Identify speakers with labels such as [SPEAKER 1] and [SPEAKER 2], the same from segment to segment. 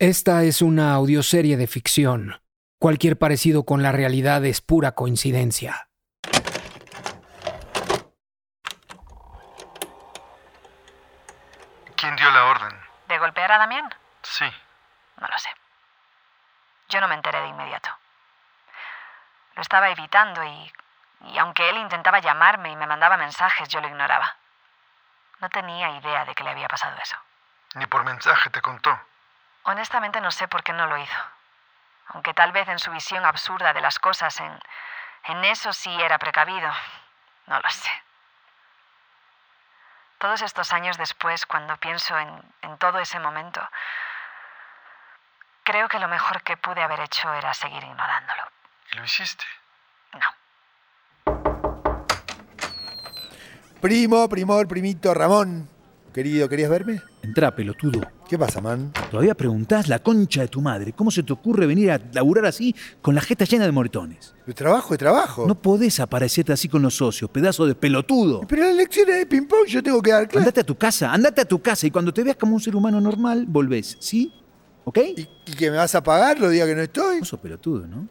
[SPEAKER 1] Esta es una audioserie de ficción. Cualquier parecido con la realidad es pura coincidencia.
[SPEAKER 2] ¿Quién dio la orden?
[SPEAKER 3] ¿De golpear a Damián?
[SPEAKER 2] Sí.
[SPEAKER 3] No lo sé. Yo no me enteré de inmediato. Lo estaba evitando y, y aunque él intentaba llamarme y me mandaba mensajes, yo lo ignoraba. No tenía idea de que le había pasado eso.
[SPEAKER 2] Ni por mensaje te contó.
[SPEAKER 3] Honestamente no sé por qué no lo hizo. Aunque tal vez en su visión absurda de las cosas, en, en eso sí era precavido. No lo sé. Todos estos años después, cuando pienso en, en todo ese momento, creo que lo mejor que pude haber hecho era seguir ignorándolo.
[SPEAKER 2] ¿Y lo hiciste?
[SPEAKER 3] No.
[SPEAKER 4] Primo, primor, primito, Ramón. Querido, ¿querías verme?
[SPEAKER 5] Entrá, pelotudo.
[SPEAKER 4] ¿Qué pasa, man?
[SPEAKER 5] Todavía preguntás la concha de tu madre. ¿Cómo se te ocurre venir a laburar así con la jeta llena de moretones?
[SPEAKER 4] De trabajo, de trabajo.
[SPEAKER 5] No podés aparecerte así con los socios, pedazo de pelotudo.
[SPEAKER 4] Pero las lecciones de ping-pong yo tengo que dar clase.
[SPEAKER 5] Andate a tu casa, andate a tu casa y cuando te veas como un ser humano normal, volvés, ¿sí? ¿Ok?
[SPEAKER 4] ¿Y, y que me vas a pagar los días que no estoy?
[SPEAKER 5] Sos pelotudo, ¿no?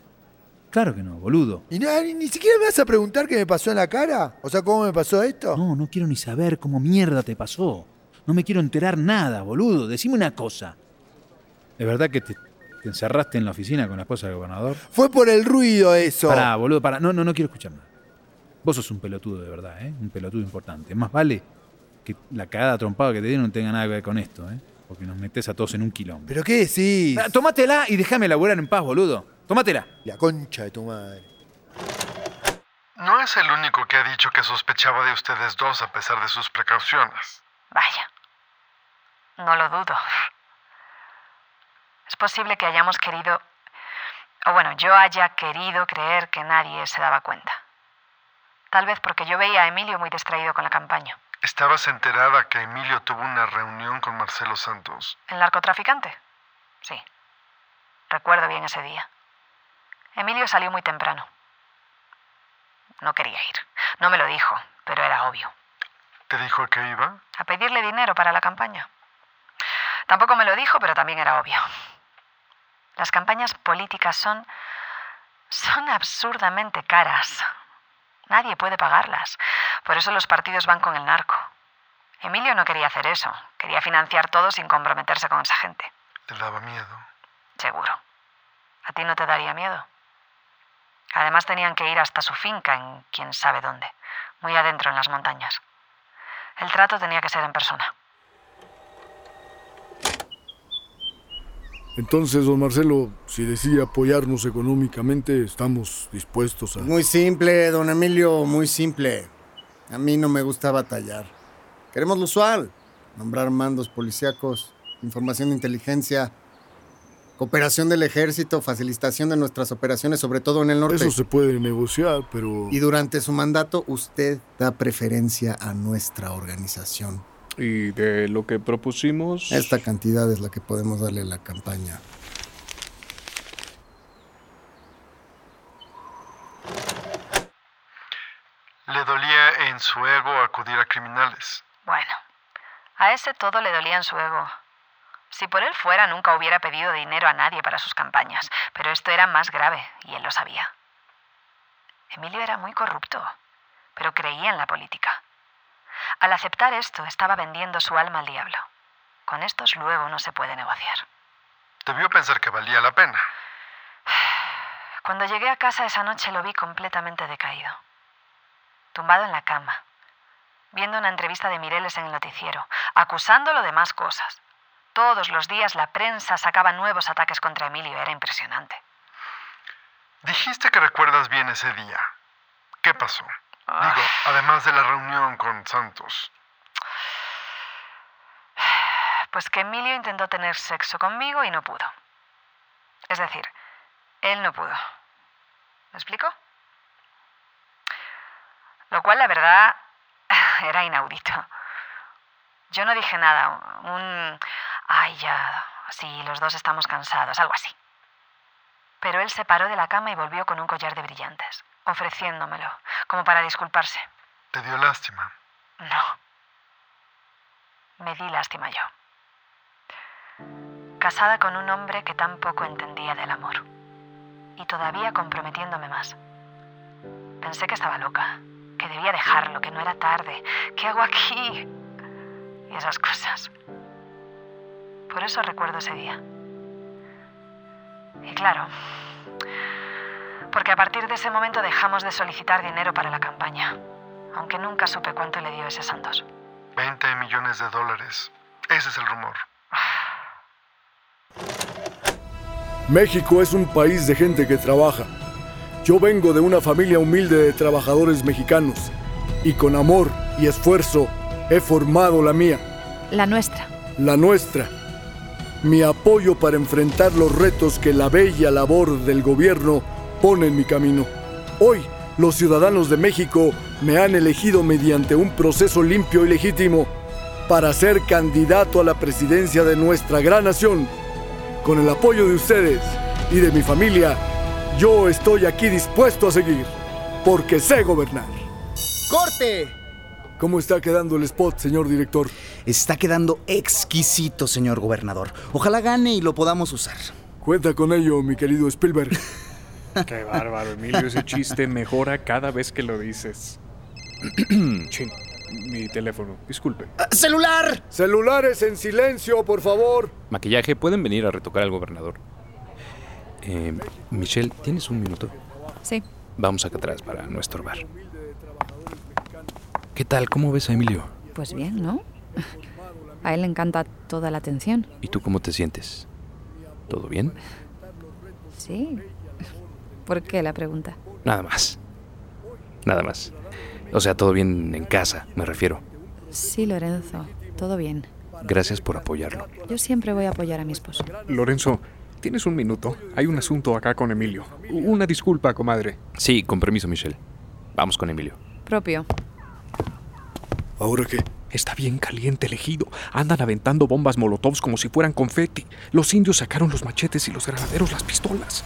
[SPEAKER 5] Claro que no, boludo.
[SPEAKER 4] ¿Y no, ni, ni siquiera me vas a preguntar qué me pasó en la cara? O sea, ¿cómo me pasó esto?
[SPEAKER 5] No, no quiero ni saber cómo mierda te pasó. No me quiero enterar nada, boludo. Decime una cosa. ¿Es verdad que te, te encerraste en la oficina con la esposa del gobernador?
[SPEAKER 4] Fue por el ruido eso.
[SPEAKER 5] Pará, boludo, pará. No, no, no quiero escuchar nada. Vos sos un pelotudo de verdad, ¿eh? Un pelotudo importante. Más vale que la cagada trompada que te dieron no tenga nada que ver con esto, ¿eh? Porque nos metés a todos en un quilombo.
[SPEAKER 4] ¿Pero qué decís?
[SPEAKER 5] Tómatela y déjame laburar en paz, boludo. Tómatela.
[SPEAKER 4] La concha de tu madre.
[SPEAKER 2] No es el único que ha dicho que sospechaba de ustedes dos a pesar de sus precauciones.
[SPEAKER 3] Vaya. No lo dudo. Es posible que hayamos querido, o bueno, yo haya querido creer que nadie se daba cuenta. Tal vez porque yo veía a Emilio muy distraído con la campaña.
[SPEAKER 2] ¿Estabas enterada que Emilio tuvo una reunión con Marcelo Santos?
[SPEAKER 3] ¿El narcotraficante? Sí. Recuerdo bien ese día. Emilio salió muy temprano. No quería ir. No me lo dijo, pero era obvio.
[SPEAKER 2] ¿Te dijo que iba?
[SPEAKER 3] A pedirle dinero para la campaña. Tampoco me lo dijo, pero también era obvio. Las campañas políticas son. son absurdamente caras. Nadie puede pagarlas. Por eso los partidos van con el narco. Emilio no quería hacer eso. Quería financiar todo sin comprometerse con esa gente.
[SPEAKER 2] ¿Te daba miedo?
[SPEAKER 3] Seguro. ¿A ti no te daría miedo? Además tenían que ir hasta su finca en quién sabe dónde, muy adentro en las montañas. El trato tenía que ser en persona.
[SPEAKER 6] Entonces, don Marcelo, si decide apoyarnos económicamente, estamos dispuestos a...
[SPEAKER 7] Muy simple, don Emilio, muy simple. A mí no me gusta batallar. Queremos lo usual. Nombrar mandos policíacos, información de inteligencia, cooperación del ejército, facilitación de nuestras operaciones, sobre todo en el norte.
[SPEAKER 6] Eso se puede negociar, pero...
[SPEAKER 7] Y durante su mandato, usted da preferencia a nuestra organización.
[SPEAKER 8] Y de lo que propusimos...
[SPEAKER 7] Esta cantidad es la que podemos darle a la campaña.
[SPEAKER 2] Le dolía en su ego acudir a criminales.
[SPEAKER 3] Bueno, a ese todo le dolía en su ego. Si por él fuera, nunca hubiera pedido dinero a nadie para sus campañas, pero esto era más grave, y él lo sabía. Emilio era muy corrupto, pero creía en la política. Al aceptar esto, estaba vendiendo su alma al diablo. Con estos luego no se puede negociar.
[SPEAKER 2] Debió pensar que valía la pena.
[SPEAKER 3] Cuando llegué a casa esa noche lo vi completamente decaído. Tumbado en la cama, viendo una entrevista de Mireles en el noticiero, acusándolo de más cosas. Todos los días la prensa sacaba nuevos ataques contra Emilio, era impresionante.
[SPEAKER 2] Dijiste que recuerdas bien ese día. ¿Qué pasó? Digo, además de la reunión con Santos.
[SPEAKER 3] Pues que Emilio intentó tener sexo conmigo y no pudo. Es decir, él no pudo. ¿Me explico? Lo cual, la verdad, era inaudito. Yo no dije nada, un... Ay, ya, sí, los dos estamos cansados, algo así. Pero él se paró de la cama y volvió con un collar de brillantes, ofreciéndomelo, como para disculparse.
[SPEAKER 2] ¿Te dio lástima?
[SPEAKER 3] No. Me di lástima yo. casada con un hombre que tampoco entendía del amor. Y todavía comprometiéndome más. Pensé que estaba loca, que debía dejarlo, que no era tarde. ¿Qué hago aquí? Y esas cosas. Por eso recuerdo ese día. Y claro, porque a partir de ese momento dejamos de solicitar dinero para la campaña, aunque nunca supe cuánto le dio ese Santos.
[SPEAKER 2] 20 millones de dólares. Ese es el rumor.
[SPEAKER 6] México es un país de gente que trabaja. Yo vengo de una familia humilde de trabajadores mexicanos y con amor y esfuerzo he formado la mía,
[SPEAKER 3] La nuestra.
[SPEAKER 6] la nuestra. Mi apoyo para enfrentar los retos que la bella labor del gobierno pone en mi camino. Hoy, los ciudadanos de México me han elegido mediante un proceso limpio y legítimo para ser candidato a la presidencia de nuestra gran nación. Con el apoyo de ustedes y de mi familia, yo estoy aquí dispuesto a seguir, porque sé gobernar.
[SPEAKER 9] ¡Corte!
[SPEAKER 6] ¿Cómo está quedando el spot, señor director?
[SPEAKER 9] Está quedando exquisito, señor gobernador. Ojalá gane y lo podamos usar.
[SPEAKER 6] Cuenta con ello, mi querido Spielberg.
[SPEAKER 8] Qué bárbaro, Emilio. Ese chiste mejora cada vez que lo dices. Chin, mi teléfono. Disculpe.
[SPEAKER 9] ¡Ah, ¡Celular!
[SPEAKER 6] Celulares en silencio, por favor.
[SPEAKER 10] Maquillaje, ¿pueden venir a retocar al gobernador? Eh, Michelle, ¿tienes un minuto?
[SPEAKER 3] Sí.
[SPEAKER 10] Vamos acá atrás para no estorbar. ¿Qué tal? ¿Cómo ves a Emilio?
[SPEAKER 3] Pues bien, ¿no? A él le encanta toda la atención.
[SPEAKER 10] ¿Y tú cómo te sientes? ¿Todo bien?
[SPEAKER 3] Sí. ¿Por qué la pregunta?
[SPEAKER 10] Nada más. Nada más. O sea, todo bien en casa, me refiero.
[SPEAKER 3] Sí, Lorenzo. Todo bien.
[SPEAKER 10] Gracias por apoyarlo.
[SPEAKER 3] Yo siempre voy a apoyar a mi esposo.
[SPEAKER 8] Lorenzo, ¿tienes un minuto? Hay un asunto acá con Emilio. Una disculpa, comadre.
[SPEAKER 10] Sí, con permiso, Michelle. Vamos con Emilio.
[SPEAKER 3] Propio.
[SPEAKER 6] ¿Ahora qué?
[SPEAKER 8] Está bien caliente el ejido. Andan aventando bombas molotovs como si fueran confeti. Los indios sacaron los machetes y los granaderos las pistolas.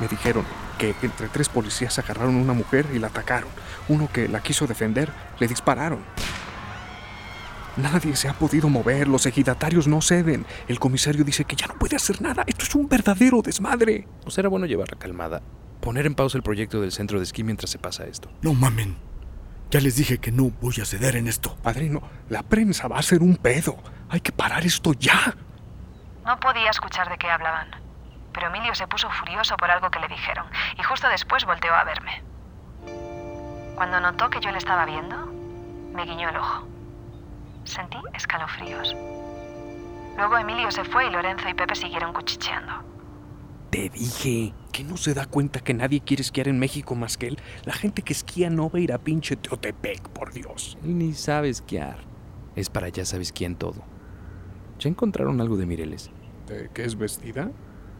[SPEAKER 8] Me dijeron que entre tres policías agarraron a una mujer y la atacaron. Uno que la quiso defender, le dispararon. Nadie se ha podido mover, los ejidatarios no ceden. El comisario dice que ya no puede hacer nada. Esto es un verdadero desmadre.
[SPEAKER 10] ¿No será bueno llevarla calmada? Poner en pausa el proyecto del centro de esquí mientras se pasa esto.
[SPEAKER 6] No mamen. Ya les dije que no voy a ceder en esto.
[SPEAKER 8] Padrino, la prensa va a ser un pedo. Hay que parar esto ya.
[SPEAKER 3] No podía escuchar de qué hablaban. Pero Emilio se puso furioso por algo que le dijeron y justo después volteó a verme. Cuando notó que yo le estaba viendo, me guiñó el ojo. Sentí escalofríos. Luego Emilio se fue y Lorenzo y Pepe siguieron cuchicheando.
[SPEAKER 8] Te dije que no se da cuenta que nadie quiere esquiar en México más que él. La gente que esquía no va a ir a pinche Teotepec, por Dios.
[SPEAKER 10] Él ni sabe esquiar. Es para ya sabes quién todo. ¿Ya encontraron algo de Mireles?
[SPEAKER 8] ¿De qué es vestida?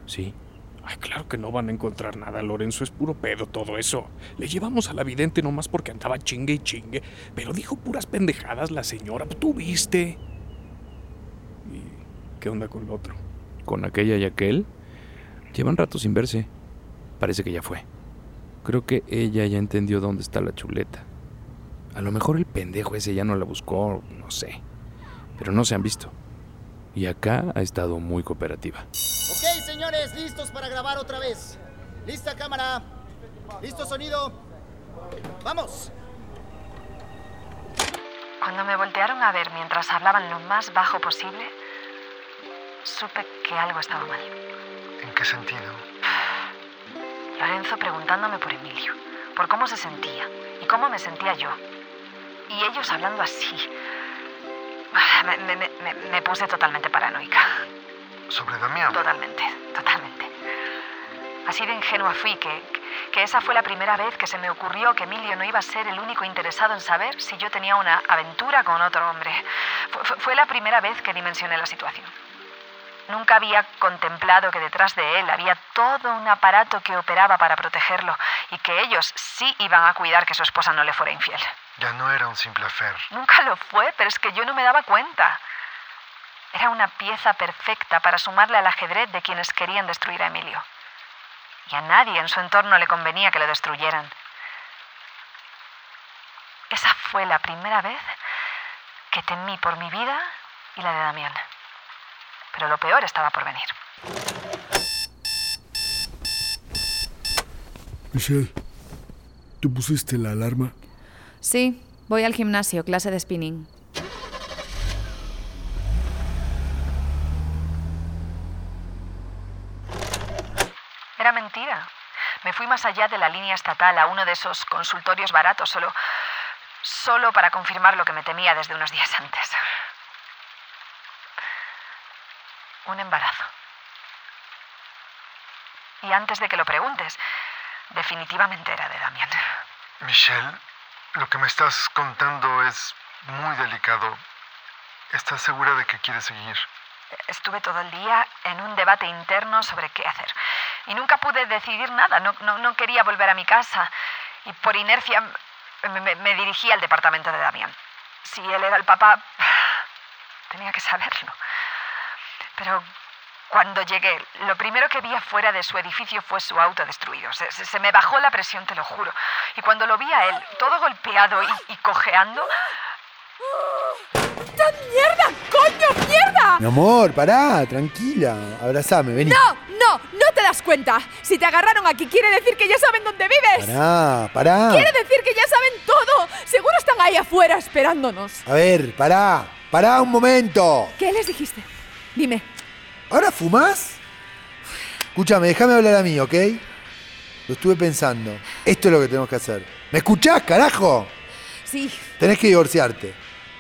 [SPEAKER 10] Sí.
[SPEAKER 8] Ay, claro que no van a encontrar nada, Lorenzo. Es puro pedo todo eso. Le llevamos a la vidente nomás porque andaba chingue y chingue. Pero dijo puras pendejadas la señora. Tú viste. ¿Y qué onda con el otro?
[SPEAKER 10] ¿Con aquella y aquel? Llevan rato sin verse. Parece que ya fue. Creo que ella ya entendió dónde está la chuleta. A lo mejor el pendejo ese ya no la buscó, no sé. Pero no se han visto. Y acá ha estado muy cooperativa.
[SPEAKER 9] Ok, señores, listos para grabar otra vez. Lista cámara. Listo sonido. Vamos.
[SPEAKER 3] Cuando me voltearon a ver mientras hablaban lo más bajo posible, supe que algo estaba mal.
[SPEAKER 2] ¿En qué sentido?
[SPEAKER 3] Lorenzo preguntándome por Emilio, por cómo se sentía y cómo me sentía yo. Y ellos hablando así. Ah, Me, me- me- me puse totalmente paranoica.
[SPEAKER 2] ¿Sobre Damián?
[SPEAKER 3] Totalmente, totalmente. Así de ingenua fui que, que esa fue la primera vez que se me ocurrió que Emilio no iba a ser el único interesado en saber si yo tenía una aventura con otro hombre. Fue la primera vez que dimensioné la situación. Nunca había contemplado que detrás de él había todo un aparato que operaba para protegerlo y que ellos sí iban a cuidar que su esposa no le fuera infiel.
[SPEAKER 2] Ya no era un simple affair.
[SPEAKER 3] Nunca lo fue, pero es que yo no me daba cuenta. Era una pieza perfecta para sumarle al ajedrez de quienes querían destruir a Emilio. Y a nadie en su entorno le convenía que lo destruyeran. Esa fue la primera vez que temí por mi vida y la de Damián. Pero lo peor estaba por venir.
[SPEAKER 6] Michelle, ¿tú pusiste la alarma?
[SPEAKER 11] Sí, voy al gimnasio, clase de spinning.
[SPEAKER 3] Era mentira. Me fui más allá de la línea estatal a uno de esos consultorios baratos solo solo para confirmar lo que me temía desde unos días antes. Un embarazo. Y antes de que lo preguntes, definitivamente era de Damián.
[SPEAKER 2] Michelle, lo que me estás contando es muy delicado. ¿Estás segura de que quieres seguir?
[SPEAKER 3] Estuve todo el día en un debate interno sobre qué hacer. Y nunca pude decidir nada. No, no, no quería volver a mi casa. Y por inercia me, me- me dirigí al departamento de Damián. Si él era el papá, tenía que saberlo. Pero cuando llegué, lo primero que vi afuera de su edificio fue su auto destruido. Se, se- se me bajó la presión, te lo juro. Y cuando lo vi a él, todo golpeado y, y cojeando,
[SPEAKER 12] ¡Mierda! ¡Coño, mierda!
[SPEAKER 4] Mi amor, pará, tranquila. Abrazame, vení.
[SPEAKER 12] ¡No! ¡No! ¡No te das cuenta! Si te agarraron aquí, quiere decir que ya saben dónde vives.
[SPEAKER 4] Pará, pará.
[SPEAKER 12] Quiere decir que ya saben todo. Seguro están ahí afuera esperándonos.
[SPEAKER 4] A ver, pará, pará un momento.
[SPEAKER 12] ¿Qué les dijiste? Dime.
[SPEAKER 4] ¿Ahora fumás? Escúchame, déjame hablar a mí, ¿ok? Lo estuve pensando. Esto es lo que tenemos que hacer. ¿Me escuchás, carajo?
[SPEAKER 12] Sí.
[SPEAKER 4] Tenés que divorciarte.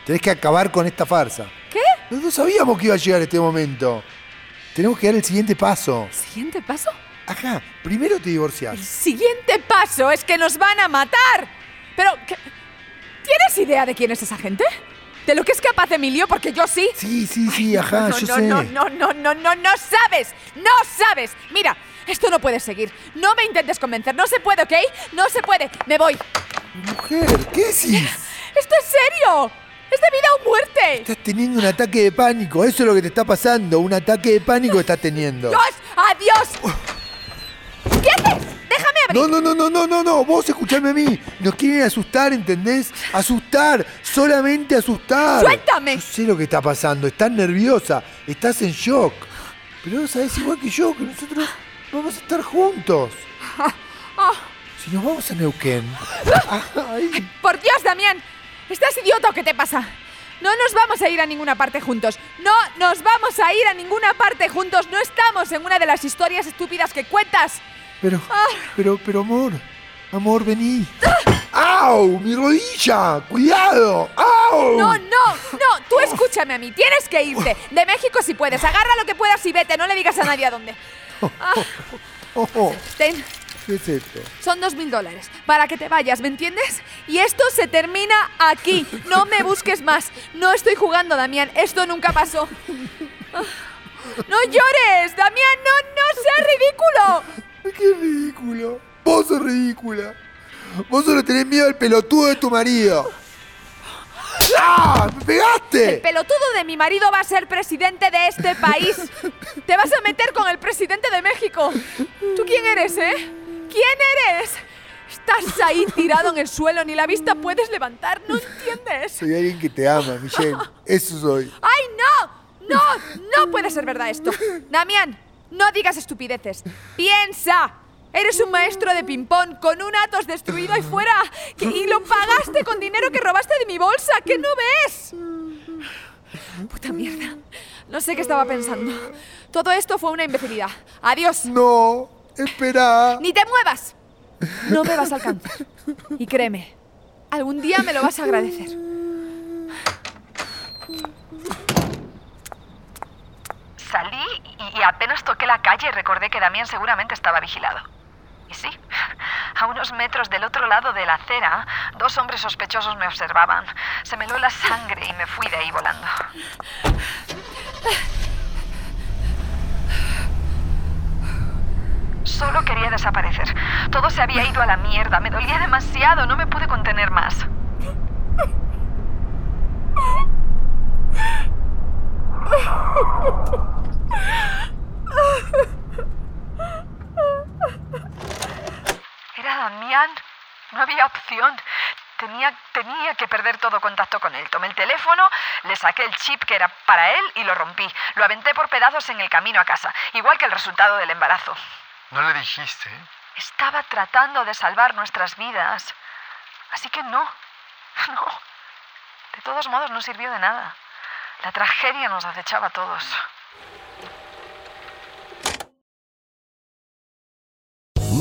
[SPEAKER 4] Tenés que acabar con esta farsa.
[SPEAKER 12] ¿Qué?
[SPEAKER 4] No, no sabíamos que iba a llegar este momento. Tenemos que dar el siguiente paso.
[SPEAKER 12] ¿Siguiente paso?
[SPEAKER 4] Ajá, primero te divorciás.
[SPEAKER 12] Siguiente paso es que nos van a matar. Pero, ¿qué? ¿tienes idea de quién es esa gente? ¿De lo que es capaz Emilio? Porque yo sí.
[SPEAKER 4] Sí, sí, sí, ajá,
[SPEAKER 12] no,
[SPEAKER 4] yo
[SPEAKER 12] no,
[SPEAKER 4] sé.
[SPEAKER 12] no, no, no, no, no, no sabes. No sabes. Mira, esto no puede seguir. No me intentes convencer. No se puede, ¿ok? No se puede. Me voy.
[SPEAKER 4] Mujer, ¿qué decís?
[SPEAKER 12] ¡Esto es serio! ¡Es de vida o muerte!
[SPEAKER 4] Estás teniendo un ataque de pánico. Eso es lo que te está pasando. Un ataque de pánico estás teniendo.
[SPEAKER 12] ¡Dios! ¡Adiós! ¿Qué haces?
[SPEAKER 4] No, no, no, no, no, no, no. Vos escuchame a mí. Nos quieren asustar, ¿entendés? Asustar. Solamente asustar.
[SPEAKER 12] ¡Suéltame!
[SPEAKER 4] Yo sé lo que está pasando. Estás nerviosa. Estás en shock. Pero vos sabés igual que yo que nosotros vamos a estar juntos.
[SPEAKER 12] Ah,
[SPEAKER 4] Si nos vamos a Neuquén. Ay,
[SPEAKER 12] ¡Por Dios, Damián! ¿Estás idiota o qué te pasa? No nos vamos a ir a ninguna parte juntos. No nos vamos a ir a ninguna parte juntos. No estamos en una de las historias estúpidas que cuentas.
[SPEAKER 4] Pero, pero, pero amor. Amor, vení. ¡Au! ¡Mi rodilla! ¡Cuidado! ¡Au!
[SPEAKER 12] No, no, no. Tú escúchame a mí. Tienes que irte. De México si puedes. Agarra lo que puedas y vete. No le digas a nadie a dónde. Ah,
[SPEAKER 4] Oh, oh,
[SPEAKER 12] ten.
[SPEAKER 4] ¿Qué es esto?
[SPEAKER 12] Son dos mil dólares para que te vayas, ¿me entiendes? Y esto se termina aquí. No me busques más. No estoy jugando, Damián. Esto nunca pasó. No llores, Damián. No, no seas ridículo.
[SPEAKER 4] ¡Qué ridículo! Vos sos ridícula. Vos solo tenés miedo al pelotudo de tu marido. ¡Ah! ¡Me
[SPEAKER 12] El
[SPEAKER 4] pegaste!
[SPEAKER 12] pelotudo de mi marido va a ser presidente de este país. Te vas a meter con el presidente de México. ¿Tú quién eres, eh? ¿Quién eres? Estás ahí tirado en el suelo, ni la vista puedes levantar, ¿no entiendes?
[SPEAKER 4] Soy alguien que te ama, Michelle. Eso soy.
[SPEAKER 12] ¡Ay, no! ¡No! No puede ser verdad esto. Damián, no digas estupideces. ¡Piensa! Eres un maestro de ping-pong con un Atos destruido ahí fuera. que- y lo pagaste con dinero que robaste de mi bolsa. ¿Qué no ves? Puta mierda. No sé qué estaba pensando. Todo esto fue una imbecilidad. Adiós.
[SPEAKER 4] No, espera.
[SPEAKER 12] ¡Ni te muevas! No me vas a alcanzar. Y créeme, algún día me lo vas a agradecer.
[SPEAKER 3] Salí y, apenas toqué la calle recordé que Damián seguramente estaba vigilado. Y sí, a unos metros del otro lado de la acera, dos hombres sospechosos me observaban. Se me heló la sangre y me fui de ahí volando. Solo quería desaparecer. Todo se había ido a la mierda. Me dolía demasiado. No me pude contener más. Era Damián. No había opción. Tenía tenía, que perder todo contacto con él. Tomé el teléfono, le saqué el chip que era para él y lo rompí. Lo aventé por pedazos en el camino a casa, igual que el resultado del embarazo.
[SPEAKER 2] ¿No le dijiste?
[SPEAKER 3] Estaba tratando de salvar nuestras vidas. Así que no, no. De todos modos no sirvió de nada. La tragedia nos acechaba a todos.